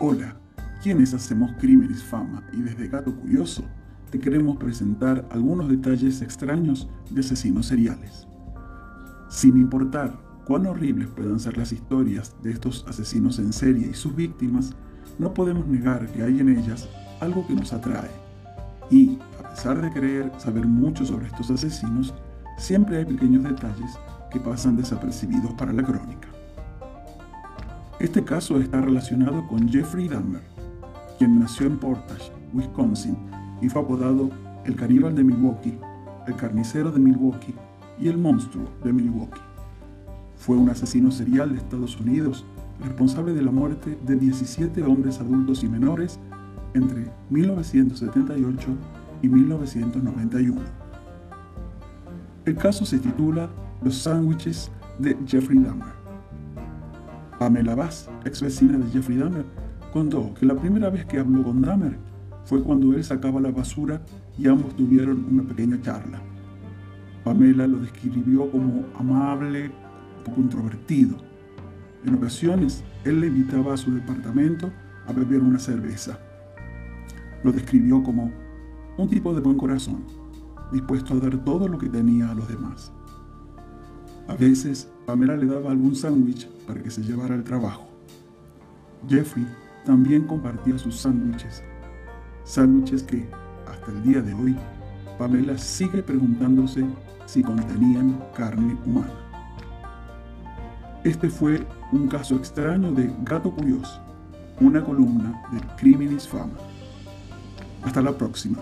Hola, quienes hacemos Crímenes Fama y desde Gato Curioso te queremos presentar algunos detalles extraños de asesinos seriales. Sin importar cuán horribles puedan ser las historias de estos asesinos en serie y sus víctimas, no podemos negar que hay en ellas algo que nos atrae. Y, a pesar de querer saber mucho sobre estos asesinos, siempre hay pequeños detalles que pasan desapercibidos para la crónica. Este caso está relacionado con Jeffrey Dahmer, quien nació en Portage, Wisconsin, y fue apodado el caníbal de Milwaukee, el carnicero de Milwaukee y el monstruo de Milwaukee. Fue un asesino serial de Estados Unidos, responsable de la muerte de 17 hombres adultos y menores entre 1978 y 1991. El caso se titula Los sándwiches de Jeffrey Dahmer. Pamela Bass, ex vecina de Jeffrey Dahmer, contó que la primera vez que habló con Dahmer fue cuando él sacaba la basura y ambos tuvieron una pequeña charla. Pamela lo describió como amable, poco introvertido. En ocasiones, él le invitaba a su departamento a beber una cerveza. Lo describió como un tipo de buen corazón, dispuesto a dar todo lo que tenía a los demás. A veces, Pamela le daba algún sándwich para que se llevara al trabajo. Jeffrey también compartía sus sándwiches, sándwiches que, hasta el día de hoy, Pamela sigue preguntándose si contenían carne humana. Este fue un caso extraño de Gato Curioso, una columna de Criminis Fama. Hasta la próxima.